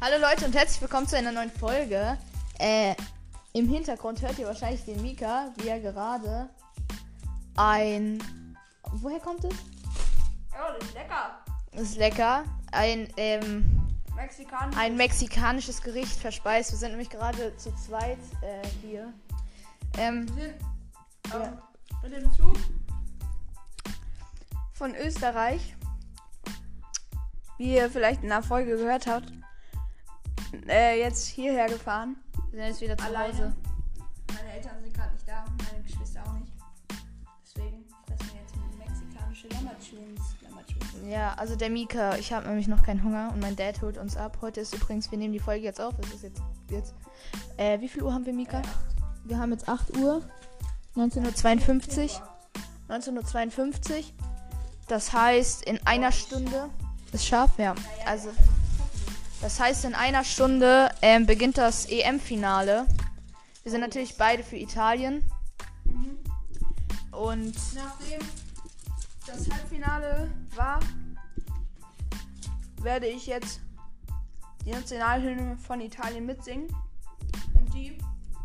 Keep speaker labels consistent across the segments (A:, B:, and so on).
A: Hallo Leute und herzlich willkommen zu einer neuen Folge. Äh, im Hintergrund hört ihr wahrscheinlich den Mika, wie er gerade ein. Woher kommt es?
B: Ja, das ist lecker.
A: Das ist lecker. Ein, ähm,
B: Mexikanisch.
A: ein mexikanisches Gericht verspeist. Wir sind nämlich gerade zu zweit äh, hier. Ähm,
B: Wir sind
A: Ja.
B: ähm, mit dem Zug.
A: von Österreich.
B: Wie ihr vielleicht in der Folge gehört habt, äh, jetzt hierher gefahren.
A: Wir sind jetzt wieder zu
B: Alleine.
A: Hause.
B: Meine Eltern sind gerade nicht da, meine Geschwister auch nicht. Deswegen fressen wir jetzt mexikanische. Lammertunes.
A: Ja, also der Mika, ich habe nämlich noch keinen Hunger und mein Dad holt uns ab. Heute ist übrigens, wir nehmen die Folge jetzt auf. Es ist jetzt, jetzt. Äh, wie viel Uhr haben wir, Mika? Wir haben jetzt 8 Uhr. 19.52 Uhr. 19.52 Uhr. Das heißt, in einer Stunde. Ist scharf, ja. Also, das heißt, in einer Stunde ähm, beginnt das EM-Finale. Wir sind natürlich beide für Italien. Und
B: Nachdem das Halbfinale war, werde ich jetzt die Nationalhymne von Italien mitsingen und die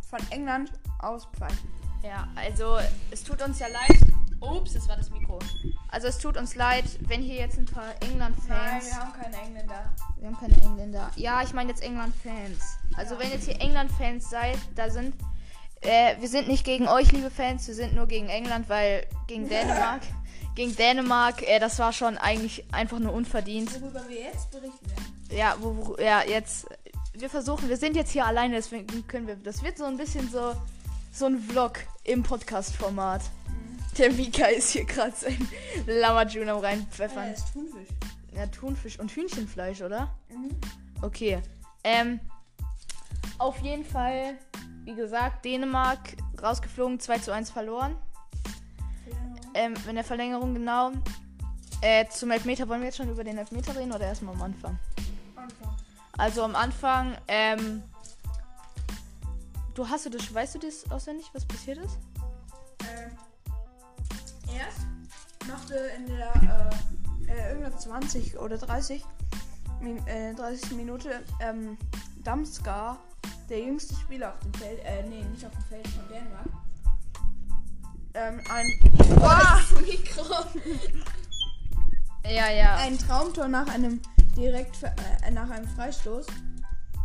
B: von England auspfeifen.
A: Ja, also es tut uns ja leid. Ups, das war das Mikro. Also es tut uns leid, wenn hier jetzt ein paar England-Fans.
B: haben keine Engländer.
A: wir haben keine Engländer. Ja, ich meine jetzt England-Fans. Also wenn jetzt hier England-Fans seid, da sind. Äh, wir sind nicht gegen euch, liebe Fans, wir sind nur gegen England, weil gegen Dänemark. gegen Dänemark, äh, das war schon eigentlich einfach nur unverdient.
B: Worüber wir jetzt berichten werden.
A: Ja, wo, wo, ja, jetzt. Wir versuchen, wir sind jetzt hier alleine, deswegen können wir. Das wird so ein bisschen so. So ein Vlog im Podcast-Format. Der Mika ist hier gerade sein Lamajun am reinpfeffern.
B: ist Thunfisch.
A: Ja, Thunfisch und Hühnchenfleisch, oder?
B: Mhm.
A: Okay. Ähm. Auf jeden Fall, wie gesagt, Dänemark rausgeflogen, 2 zu 1 verloren. Ähm, in der Verlängerung genau. Äh, zum Elfmeter wollen wir jetzt schon über den Elfmeter reden oder erstmal am Anfang?
B: Anfang.
A: Also am Anfang, ähm. Du hast du das, weißt du das auswendig, was passiert ist?
B: Machte in der äh, äh, irgendwas 20 oder 30, Min äh, 30 Minute ähm, Damskar, der jüngste Spieler auf dem Feld, äh, nee, nicht auf dem Feld von Dänemark, ähm, ein,
A: Mikro. ja, ja.
B: ein Traumtor nach einem direkt äh, nach einem Freistoß.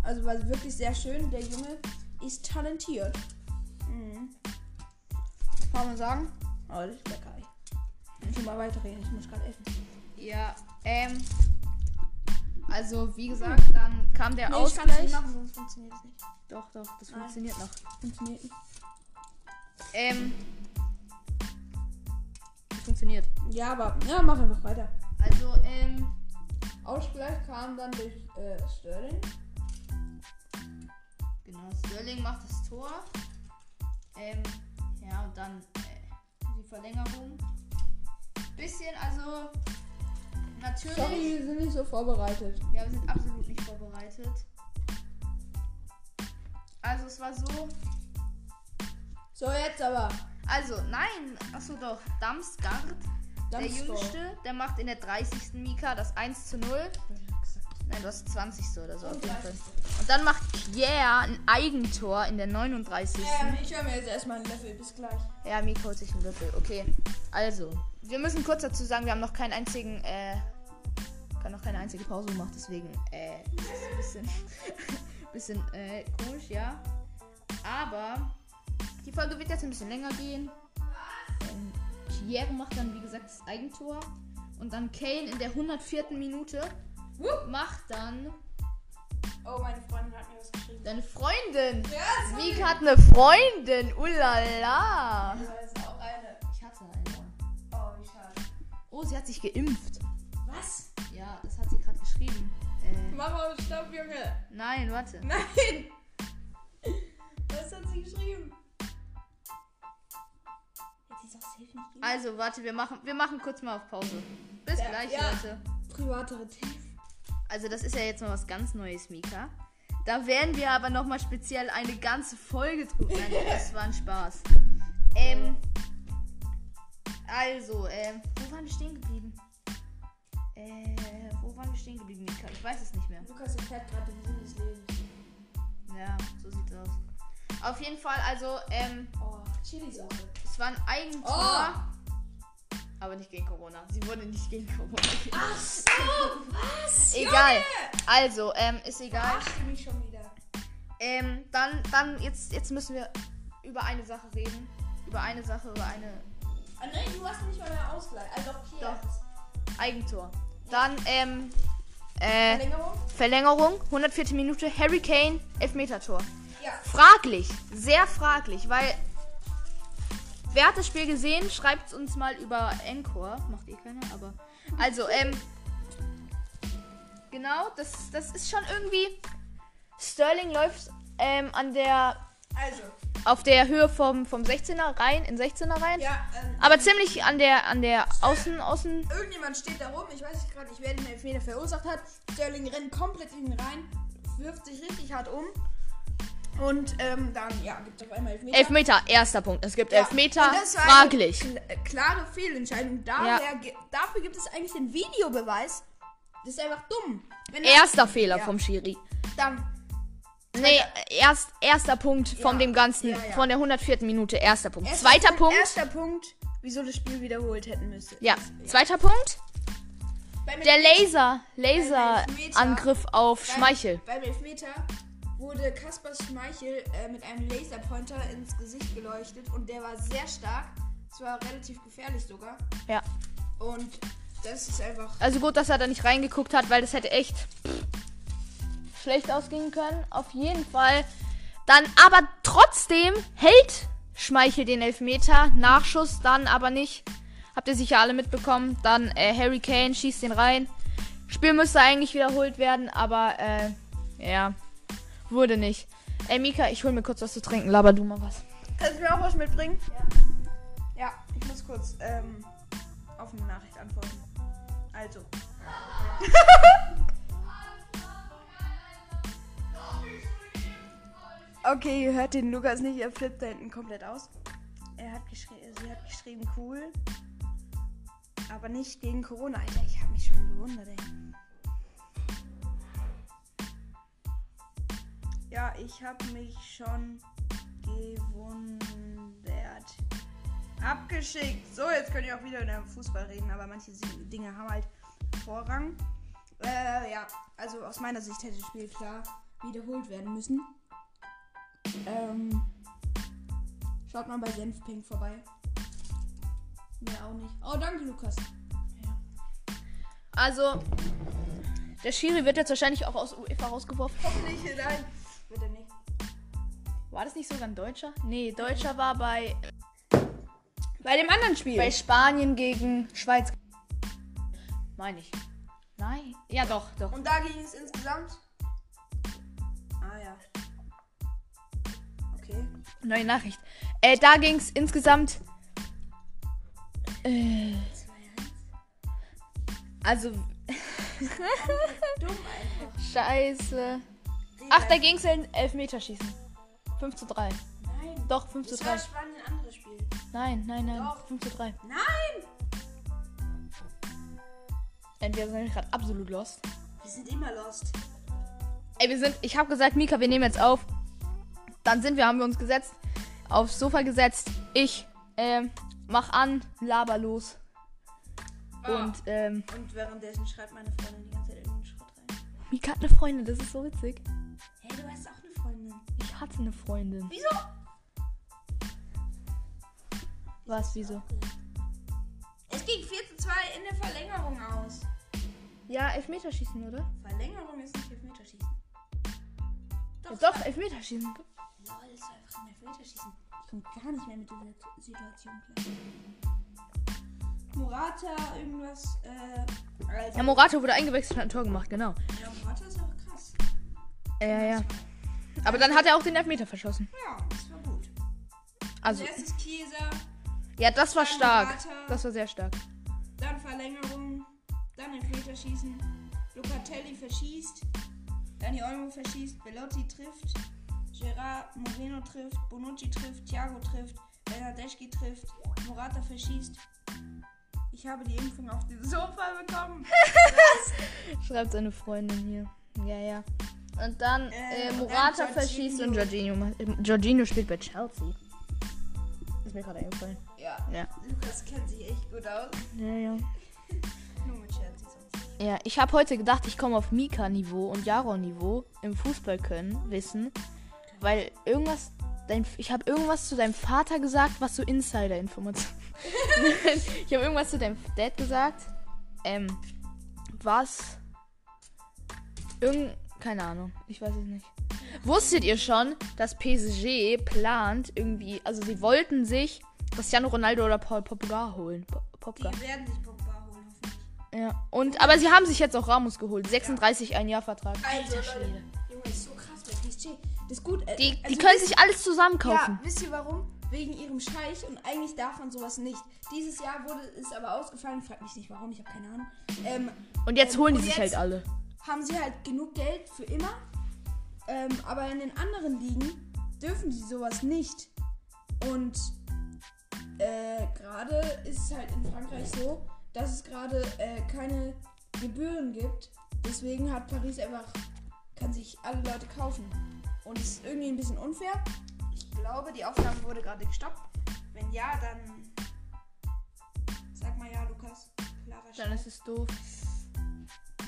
B: Also war wirklich sehr schön. Der Junge ist talentiert. Mhm. Kann man sagen? Oh, das ist lecker. Ich schon mal weiterreden. Ich muss gerade essen.
A: Ja, ähm. Also, wie gesagt, dann kam der
B: Nee, ich kann's
A: Ausgleich.
B: nicht machen, sonst funktioniert es nicht.
A: Doch, doch, das
B: Nein.
A: funktioniert noch.
B: Funktioniert nicht.
A: Ähm. Das funktioniert.
B: Ja, aber ja, mach einfach weiter.
A: Also, ähm.
B: Ausgleich kam dann durch äh, Sterling.
A: Genau, Sterling macht das Tor. Ähm, ja, und dann äh, die Verlängerung. Bisschen, also. Natürlich.
B: Sorry, wir sind nicht so vorbereitet.
A: Ja, wir sind absolut nicht vorbereitet. Also, es war so.
B: So, jetzt aber.
A: Also, nein, achso doch. Damsgaard, der. Jüngste, der macht in der 30. Mika das 1 zu 0. Nein, du hast 20. oder so auf jeden Fall. Und dann macht Pierre ein Eigentor in der 39.
B: Ja, ich höre mir jetzt erstmal einen Löffel. Bis gleich.
A: Ja, Mika holt sich einen Löffel. Okay. Also, wir müssen kurz dazu sagen, wir haben noch keinen einzigen, äh, haben noch keine einzige Pause gemacht, deswegen, äh, ist ein bisschen, bisschen, äh, komisch, ja. Aber die Folge wird jetzt ein bisschen länger gehen. Ähm, Pierre macht dann, wie gesagt, das Eigentor. Und dann Kane in der 104. Minute macht dann
B: Oh, meine Freundin hat mir was geschrieben.
A: deine Freundin.
B: Ja,
A: Mika hat eine Freundin. Ulala.
B: Da Oh,
A: sie hat sich geimpft.
B: Was?
A: Ja, das hat sie gerade geschrieben. Äh,
B: Mama, stopp, Junge.
A: nein, warte.
B: Nein. Was hat sie geschrieben?
A: Also, warte, wir machen, wir machen kurz mal auf Pause. Bis
B: Ja,
A: gleich,
B: ja.
A: Leute.
B: Privatere Themen.
A: Also, das ist ja jetzt mal was ganz Neues, Mika. Da werden wir aber nochmal speziell eine ganze Folge drüber. Nein, das war ein Spaß. Ähm. Also, ähm, wo waren wir stehen geblieben? Äh, wo waren wir stehen geblieben? Ich weiß es nicht mehr.
B: Lukas erfährt gerade den Sinn des Lebens.
A: Ja, so sieht's aus. Auf jeden Fall, also, ähm,
B: Oh, Chili-Sauce.
A: es war ein Eigentor. Aber nicht gegen Corona. Sie wurde nicht gegen Corona.
B: Ach so, was?
A: Egal. Also, ähm, ist egal.
B: Ach, mich schon wieder.
A: Ähm, dann, dann, jetzt, jetzt müssen wir über eine Sache reden. Über eine Sache, über eine
B: Ah, nein, du hast nicht mal mehr Ausgleich. Also, okay.
A: Doch. Eigentor. Dann, ähm, äh,
B: Verlängerung?
A: Verlängerung, 104. Minute, Harry Kane, Elfmeter-Tor.
B: Ja.
A: Fraglich, sehr fraglich, weil wer hat das Spiel gesehen? Schreibt es uns mal über Encore. Macht eh keiner, aber. Also, ähm. Genau, das, das ist schon irgendwie. Sterling läuft ähm, an der.
B: Also,
A: auf der Höhe vom, vom 16er rein, in 16er rein.
B: ja, ähm,
A: Aber ziemlich an der an der Außen, Außen.
B: irgendjemand steht da rum, ich weiß nicht gerade nicht, wer den Elfmeter verursacht hat. Sterling rennt komplett in ihn rein, wirft sich richtig hart um. Und ähm, dann, ja, gibt es auf einmal Elfmeter.
A: Elfmeter, erster Punkt. Es gibt
B: Ja,
A: Elfmeter,
B: und das war
A: fraglich.
B: Eine kl- klare Fehlentscheidung. Daher, ge- dafür gibt es eigentlich den Videobeweis. Das ist einfach dumm. Er-
A: Erster Fehler
B: Ja.
A: vom Schiri.
B: Dann,
A: Nee, erst, erster Punkt von
B: Ja,
A: dem Ganzen,
B: ja, ja.
A: von der 104. Minute, erster Punkt.
B: erster
A: Zweiter Punkt,
B: Erster Punkt, wieso das Spiel wiederholt hätten müssen.
A: ja, zweiter Punkt, der Laser, Laser-Angriff auf
B: beim-
A: Schmeichel.
B: Beim Elfmeter wurde Kaspar Schmeichel äh, mit einem Laserpointer ins Gesicht geleuchtet und der war sehr stark. Es war relativ gefährlich sogar.
A: Ja.
B: Und das ist einfach.
A: Also gut, dass er da nicht reingeguckt hat, weil das hätte echt schlecht ausgehen können. Auf jeden Fall. Dann aber trotzdem hält Schmeichel den Elfmeter. Nachschuss dann aber nicht. Habt ihr sicher alle mitbekommen. Dann äh, Harry Kane schießt den rein. Spiel müsste eigentlich wiederholt werden, aber äh, ja, wurde nicht. Ey Mika, ich hol mir kurz was zu trinken. Laber du mal was.
B: Kannst du mir auch was mitbringen? Ja. Ja, ich muss kurz ähm, auf eine Nachricht antworten. Also. okay, ihr hört den Lukas nicht, er flippt da hinten komplett aus. Er hat geschrieben, sie hat geschrieben, cool. Aber nicht gegen Corona, Alter. Ich habe mich schon gewundert, ey. Ja, ich habe mich schon gewundert. Abgeschickt. So, jetzt könnt ihr auch wieder über Fußball reden, aber manche Dinge haben halt Vorrang. Äh, ja, also aus meiner Sicht hätte das Spiel klar wiederholt werden müssen. Ähm, schaut mal bei Senfpink vorbei. Mir auch nicht. Oh, danke, Lukas.
A: Also, der Schiri wird jetzt wahrscheinlich auch aus UEFA rausgeworfen.
B: Hoffentlich, nein. Bitte nicht.
A: War das nicht sogar ein Deutscher? Nee, Deutscher war bei
B: Bei dem anderen Spiel.
A: Bei Spanien gegen Schweiz. Meine ich. Nein. Ja, doch, doch.
B: Und da ging es insgesamt.
A: Neue Nachricht. Äh, da ging es insgesamt. Äh, also.
B: Dumm einfach.
A: Scheiße. Ach, da ging es in Elfmeterschießen. 5 zu 3.
B: Nein.
A: Doch, 5 zu
B: Das war
A: 3.
B: Ein anderes Spiel.
A: Nein, nein, nein.
B: Doch.
A: 5 zu 3.
B: Nein!
A: Entweder sind wir gerade absolut lost.
B: Wir sind immer lost.
A: Ey, wir sind. Ich habe gesagt, Mika, wir nehmen jetzt auf. Dann sind wir, haben wir uns gesetzt. Aufs Sofa gesetzt. Ich, ähm, mach an, laber los. Und, ähm,
B: Und währenddessen schreibt meine Freundin die ganze Zeit irgendeinen Schrott rein.
A: Mika hat eine Freundin, das ist so witzig.
B: Hey, du hast auch eine Freundin.
A: Ich hatte eine Freundin.
B: Wieso?
A: Was, wieso?
B: Es ging 4 zu 2 in der Verlängerung aus.
A: Ja, Elfmeterschießen, oder?
B: Verlängerung ist nicht Elfmeterschießen.
A: Ja, doch, Elfmeterschießen.
B: Das war einfach ein Elfmeterschießen. Ich komme gar nicht mehr mit dieser Situation klar. Morata, irgendwas, äh. Also,
A: Ja, Morata wurde eingewechselt und hat ein Tor gemacht, genau.
B: ja, Morata ist aber krass.
A: Ja, ja. Aber dann hat er auch den Elfmeter verschossen.
B: Ja, das war gut.
A: Also,
B: Als erstes Kieser,
A: ja, das war
B: dann
A: stark.
B: Morata,
A: Das war sehr stark.
B: dann Verlängerung, dann Elfmeterschießen. Locatelli verschießt, Dani Olmo verschießt, Bellotti trifft, Gerard Moreno trifft, Bonucci trifft, Thiago trifft, Bernardeschi trifft, Morata verschießt. Ich habe die Impfung auf dem Sofa bekommen.
A: Schreibt seine Freundin hier. Ja, ja. Und dann
B: Äh,
A: äh, Morata verschießt und
B: Jorginho.
A: Macht- äh, Jorginho spielt bei Chelsea. Ist mir gerade eingefallen.
B: Ja.
A: Ja.
B: Lukas kennt sich echt gut aus.
A: Ja, ja.
B: Nur mit Chelsea sonst.
A: Ja, ich habe heute gedacht, ich komme auf Mika-Niveau und Jaron-Niveau im Fußball können, wissen. Weil irgendwas, dein, ich habe irgendwas zu deinem Vater gesagt, was so Insider-Information. ich habe irgendwas zu deinem Dad gesagt. Ähm, was? Irgend, keine Ahnung, ich weiß es nicht. Wusstet ihr schon, dass PSG plant irgendwie, also sie wollten sich Cristiano Ronaldo oder Paul Pogba holen? Po- Pogba.
B: Die werden sich Pogba holen, hoffentlich.
A: Ja, und aber sie haben sich jetzt auch Ramos geholt. 36 ein Jahr Vertrag.
B: Also,
A: Alter
B: Leute,
A: Schwede.
B: Das gut. äh,
A: Die, die
B: also
A: können
B: wisst-
A: sich alles zusammen kaufen.
B: Ja, wisst ihr warum? Wegen ihrem Scheich und eigentlich darf man sowas nicht. Dieses Jahr wurde es aber ausgefallen. Frag mich nicht warum, ich habe keine Ahnung. Ähm,
A: Und jetzt
B: ähm,
A: holen die sich halt alle.
B: haben sie halt genug Geld für immer. Ähm, aber in den anderen Ligen dürfen sie sowas nicht. Und äh, gerade ist es halt in Frankreich so, dass es gerade äh, keine Gebühren gibt. Deswegen hat Paris einfach, kann sich alle Leute kaufen. Und es ist irgendwie ein bisschen unfair. Ich glaube, die Aufnahme wurde gerade gestoppt. Wenn ja, dann sag mal ja, Lukas. Klarer
A: Dann ist es doof.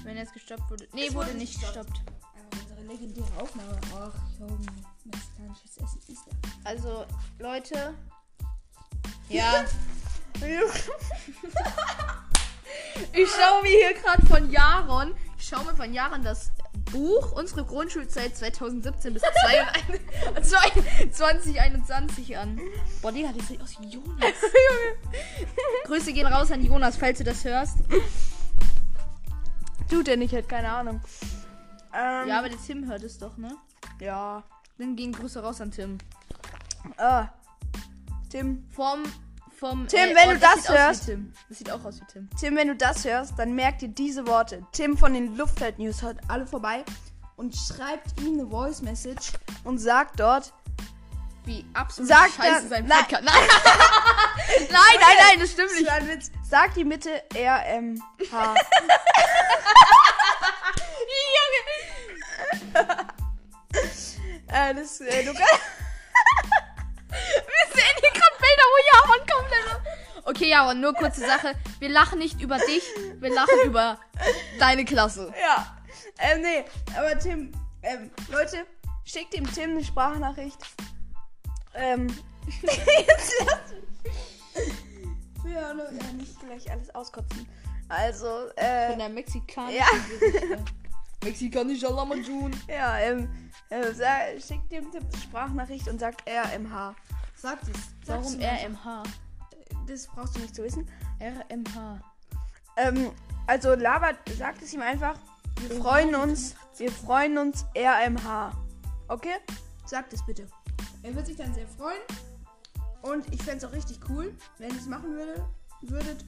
A: Wenn jetzt gestoppt wurde. Nee, wurde
B: wurde
A: nicht
B: gestoppt.
A: gestoppt.
B: Einfach unsere legendäre Aufnahme. Ach, Junge. Mexikanisches Essen ist da.
A: Also, Leute. Ja. ich schaue mir hier gerade von Jaron. Ich schaue mir von Jaron das Buch Unsere Grundschulzeit 2017 bis 2021 an. Boah, Digga, das sieht aus wie Jonas. Grüße gehen raus an Jonas, falls du das hörst.
B: Tut er nicht, hat keine Ahnung. Ähm,
A: Ja, aber der Tim hört es doch, ne?
B: ja.
A: Dann gehen Grüße raus an Tim.
B: Ah. Tim.
A: Vom. Vom,
B: Tim, wenn du das
A: wie
B: hörst.
A: Tim. Das sieht auch aus wie Tim.
B: Tim, wenn du das hörst, dann merkt dir diese Worte. Tim von den Luftfeld News hört alle vorbei und schreibt ihm eine Voice Message und sagt dort.
A: Wie absolut
B: Sag
A: scheiße
B: dann-
A: sein. Podcast. Nein. nein, nein, nein, das stimmt
B: Das
A: nicht.
B: ein Witz. Sag die Mitte RMH. äh, das, äh, du kannst.
A: Okay, Jaron, nur kurze Sache. Wir lachen nicht über dich, wir lachen über deine Klasse.
B: Ja. Ähm, nee, aber Tim, ähm, Leute, schickt dem Tim eine Sprachnachricht. Ähm, jetzt lass mich. Ja, Leute, ja, nicht gleich alles auskotzen. Also, äh,
A: Von der mexikanischen
B: Ja.
A: Mexikanischer Lamajun.
B: ja, ähm, äh, sa- schickt dem Tim eine Sprachnachricht und sagt RMH. Sagt es.
A: Warum. RMH?
B: Das brauchst du nicht zu wissen.
A: RMH.
B: Ähm, also labert, sagt es ihm einfach. Wir freuen uns. Wir freuen uns RMH. Okay? Sagt es bitte. Er wird sich dann sehr freuen. Und ich fände es auch richtig cool, wenn ihr es machen würde, würdet.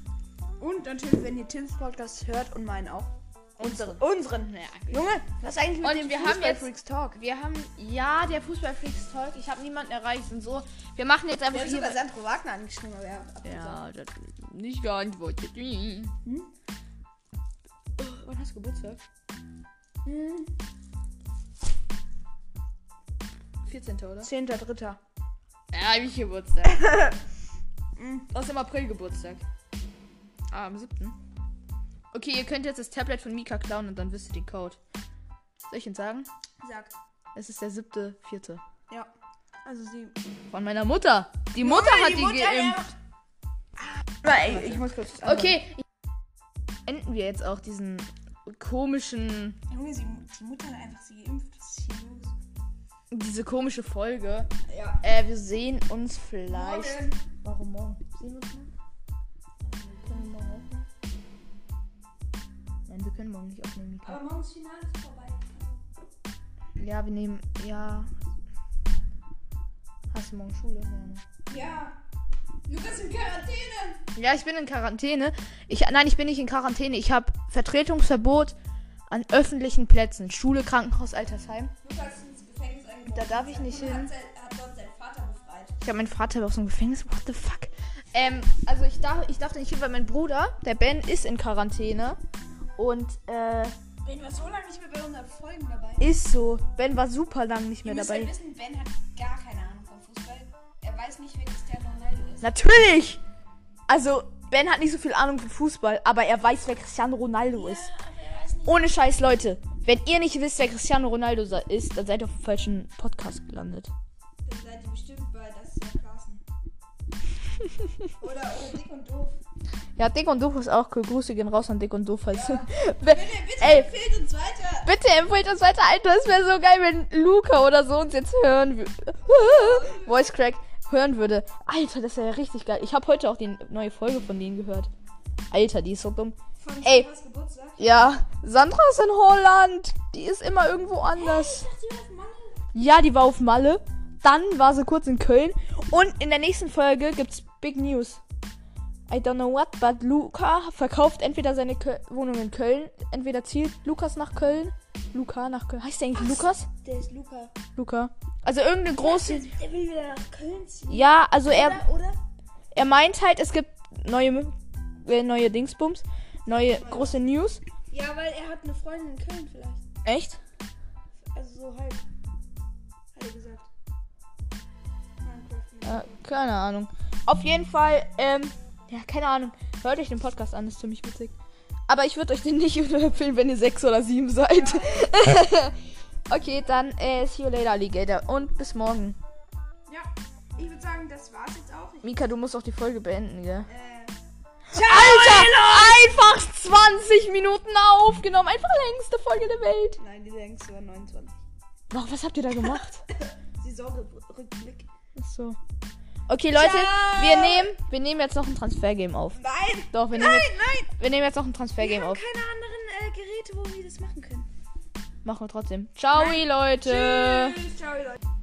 B: Und natürlich, wenn ihr Tims Podcast hört und meinen auch. Unseren. Unseren.
A: Ja,
B: Junge, was ist eigentlich mit
A: Und
B: dem
A: wir haben jetzt-
B: Freaks Talk?
A: wir haben, ja, der Fußballfreaks Talk. Ich habe niemanden erreicht und so. Wir machen jetzt einfach
B: Wir haben
A: hier.
B: sogar Sandro Wagner angeschrieben, aber er.
A: Ja, das nicht geantwortet. Hm? Wann hast du Geburtstag?
B: Hm,
A: 14. oder?
B: 10.3.
A: Ja, hab ich Geburtstag. Aus dem April Geburtstag. Ah, am 7. Okay, ihr könnt jetzt das Tablet von Mika klauen und dann wisst ihr den Code. Soll ich ihn sagen?
B: Sag.
A: Es ist der siebte, vierte.
B: Ja. Also sie.
A: Von meiner Mutter. Die Mutter hat die, geimpft.
B: Nein, ich muss kurz.
A: Okay. Enden wir jetzt auch diesen komischen,
B: Junge, sie, die Mutter hat einfach sie geimpft. Was ist hier los?
A: diese komische Folge.
B: Ja.
A: Äh, wir sehen uns vielleicht.
B: Morgen.
A: Warum morgen? Sehen wir uns morgen? Nein, wir können morgen nicht aufnehmen, Mika.
B: Aber morgens Finale ist vorbei.
A: Ja, wir nehmen. Ja. Hast du morgen Schule? Ja, ne?
B: Ja. Lukas in Quarantäne.
A: ja, ich bin in Quarantäne. Ich, nein, ich bin nicht in Quarantäne. Ich habe Vertretungsverbot an öffentlichen Plätzen. Schule, Krankenhaus, Altersheim.
B: Lukas ist ins Gefängnis eingeworfen.
A: Da darf ich nicht hin.
B: Hat, sein, hat dort seinen Vater befreit.
A: Ich habe meinen Vater aus dem Gefängnis. What the fuck? Ähm, also ich darf, ich darf da nicht hin, weil mein Bruder, der Ben, ist in Quarantäne. Und, äh,
B: Ben war so lange nicht mehr bei unseren Folgen dabei.
A: ist so. Ben war super lang nicht mehr
B: Ihr
A: dabei.
B: ja wissen, Ben hat gar keine Ahnung vom Fußball. Er weiß nicht, wer Cristiano Ronaldo ist.
A: Natürlich! Also, Ben hat nicht so viel Ahnung von Fußball, aber er weiß, wer Cristiano Ronaldo ist.
B: weiß nicht.
A: Ohne Scheiß, Leute. Wenn ihr nicht wisst, wer Cristiano Ronaldo ist, dann seid ihr auf dem falschen Podcast gelandet.
B: Dann seid ihr bestimmt bei Das ist ja Carsten. oder, oder Dick und Doof.
A: Ja, Dick und Doof ist auch cool. Grüße gehen raus an Dick und Doof. Falls
B: Bitte, bitte
A: Ey.
B: empfehlt uns weiter.
A: Bitte empfehlt uns weiter, Alter. Es wäre so geil, wenn Luca oder so uns jetzt hören würde. Voice Crack hören würde. Alter, das wäre ja richtig geil. Ich habe heute auch die neue Folge von denen gehört. Alter, die ist so dumm.
B: Von
A: Ey.
B: Geburtstag.
A: Ja, Sandra ist in Holland. Die ist immer irgendwo anders.
B: Ich dachte, die war auf Malle.
A: Ja, die war auf Malle. Dann war sie kurz in Köln. Und in der nächsten Folge gibt's Big News. I don't know what, but Luca verkauft entweder seine Köl Wohnung in Köln, entweder zieht Lukas nach Köln. Luca nach Köln. Heißt der eigentlich Lukas?
B: Der ist Luca.
A: Luca. Also irgendeine große.
B: Der will wieder nach Köln ziehen.
A: Ja, also er,
B: Oder? oder?
A: er meint halt, es gibt neue, äh, neue Dingsbums, neue große News.
B: Ja, weil er hat eine Freundin in Köln vielleicht.
A: Echt?
B: Also so halb. Hat er gesagt. Minecraft.
A: Ja, keine Ahnung. Auf jeden Fall, ähm, ja, keine Ahnung. Hört euch den Podcast an, ist ziemlich witzig. Aber ich würde euch den nicht empfehlen, wenn ihr sechs oder sieben seid. okay, dann äh, see you later, Alligator. Und bis morgen.
B: Ja, ich würde sagen, das war's jetzt auch. Ich,
A: Mika, du musst auch die Folge beenden, gell?
B: äh,
A: Alter! Einfach 20 Minuten aufgenommen. Einfach längste Folge der Welt.
B: Nein, die längste war 29.
A: Wow, was habt ihr da gemacht?
B: Saisonrückblick.
A: Ach so. Okay, Leute,
B: Ciao.
A: wir nehmen, wir nehmen jetzt noch ein Transfergame auf.
B: Nein!
A: Doch, wir nehmen,
B: Nein,
A: jetzt,
B: nein!
A: wir nehmen jetzt noch ein
B: Wir
A: Transfergame
B: haben
A: auf.
B: keine anderen äh, Geräte, wo wir das machen können.
A: Machen wir trotzdem. Ciao, Leute.
B: Tschüss, ciao, Leute.